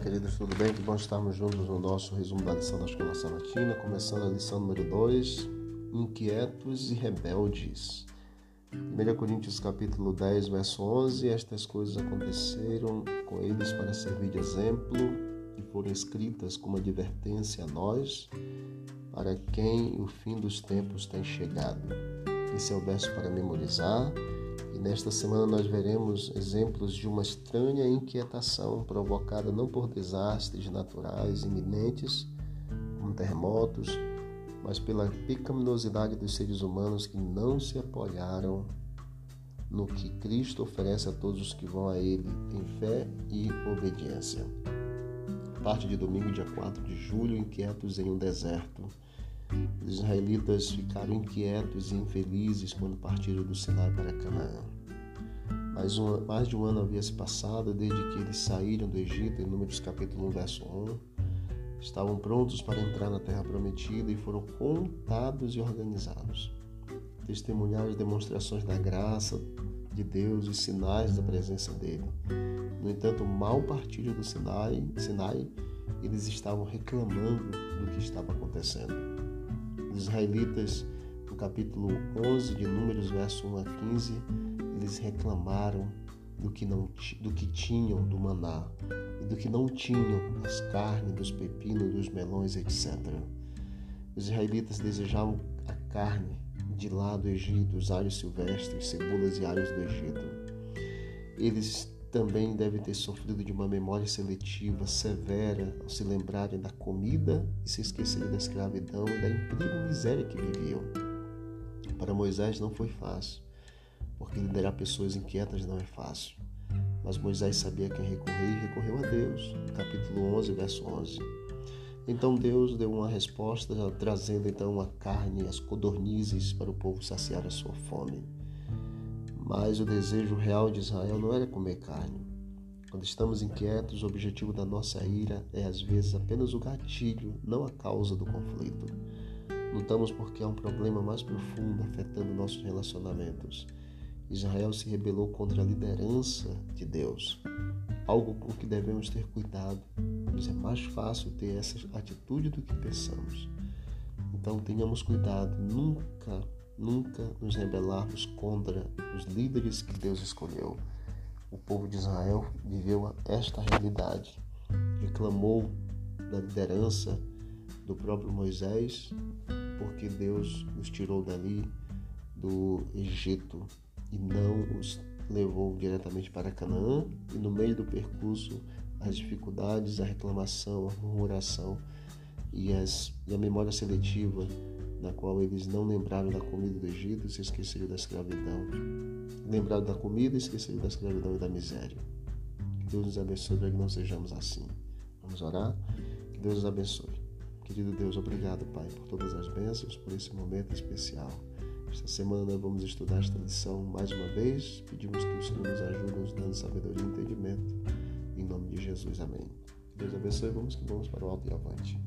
queridos, tudo bem? Que bom estarmos juntos no nosso resumo da lição da Escola Sabatina, começando a lição número 2, Inquietos e Rebeldes. 1 Coríntios capítulo 10, verso 11, estas coisas aconteceram com eles para servir de exemplo e foram escritas como advertência a nós, para quem o fim dos tempos tem chegado. Esse é o verso para memorizar e nesta semana nós veremos exemplos de uma estranha inquietação provocada não por desastres naturais iminentes, como terremotos, mas pela pecaminosidade dos seres humanos que não se apoiaram no que Cristo oferece a todos os que vão a Ele em fé e obediência. Parte de domingo, dia 4 de julho, inquietos em um deserto. Os israelitas ficaram inquietos e infelizes quando partiram do Sinai para Canaã. Mais, um, mais de um ano havia se passado desde que eles saíram do Egito, em Números capítulo 1, verso 1. Estavam prontos para entrar na terra prometida e foram contados e organizados. Testemunhar as demonstrações da graça de Deus e sinais da presença dele. No entanto, mal partiram do Sinai, Sinai eles estavam reclamando do que estava acontecendo. Israelitas, no capítulo 11 de Números, verso 1 a 15, eles reclamaram do que, não, do que tinham do maná e do que não tinham das carnes, dos pepinos, dos melões, etc. Os israelitas desejavam a carne de lá do Egito, os alhos silvestres, cebolas e alhos do Egito. Eles também devem ter sofrido de uma memória seletiva severa ao se lembrarem da comida e se esquecerem da escravidão e da incrível miséria que viviam. Para Moisés não foi fácil, porque liderar pessoas inquietas não é fácil. Mas Moisés sabia quem recorrer e recorreu a Deus. Capítulo 11, verso 11. Então Deus deu uma resposta, trazendo então a carne e as codornizes para o povo saciar a sua fome. Mas o desejo real de Israel não era comer carne. Quando estamos inquietos, o objetivo da nossa ira é às vezes apenas o gatilho, não a causa do conflito. Lutamos porque há um problema mais profundo afetando nossos relacionamentos. Israel se rebelou contra a liderança de Deus, algo com que devemos ter cuidado, pois é mais fácil ter essa atitude do que pensamos. Então tenhamos cuidado, nunca nunca nos rebelarmos contra os líderes que Deus escolheu. O povo de Israel viveu esta realidade, reclamou da liderança do próprio Moisés, porque Deus os tirou dali do Egito e não os levou diretamente para Canaã, e no meio do percurso as dificuldades, a reclamação, a murmuração e, as, e a memória seletiva na qual eles não lembraram da comida do Egito e se esqueceram da escravidão. Lembraram da comida e esqueceram da escravidão e da miséria. Que Deus nos abençoe para que não sejamos assim. Vamos orar? Que Deus nos abençoe. Querido Deus, obrigado, Pai, por todas as bênçãos, por esse momento especial. Esta semana nós vamos estudar esta lição mais uma vez. Pedimos que o Senhor nos ajude, nos dando sabedoria e entendimento. Em nome de Jesus, amém. Deus abençoe. Vamos que vamos para o alto e avante.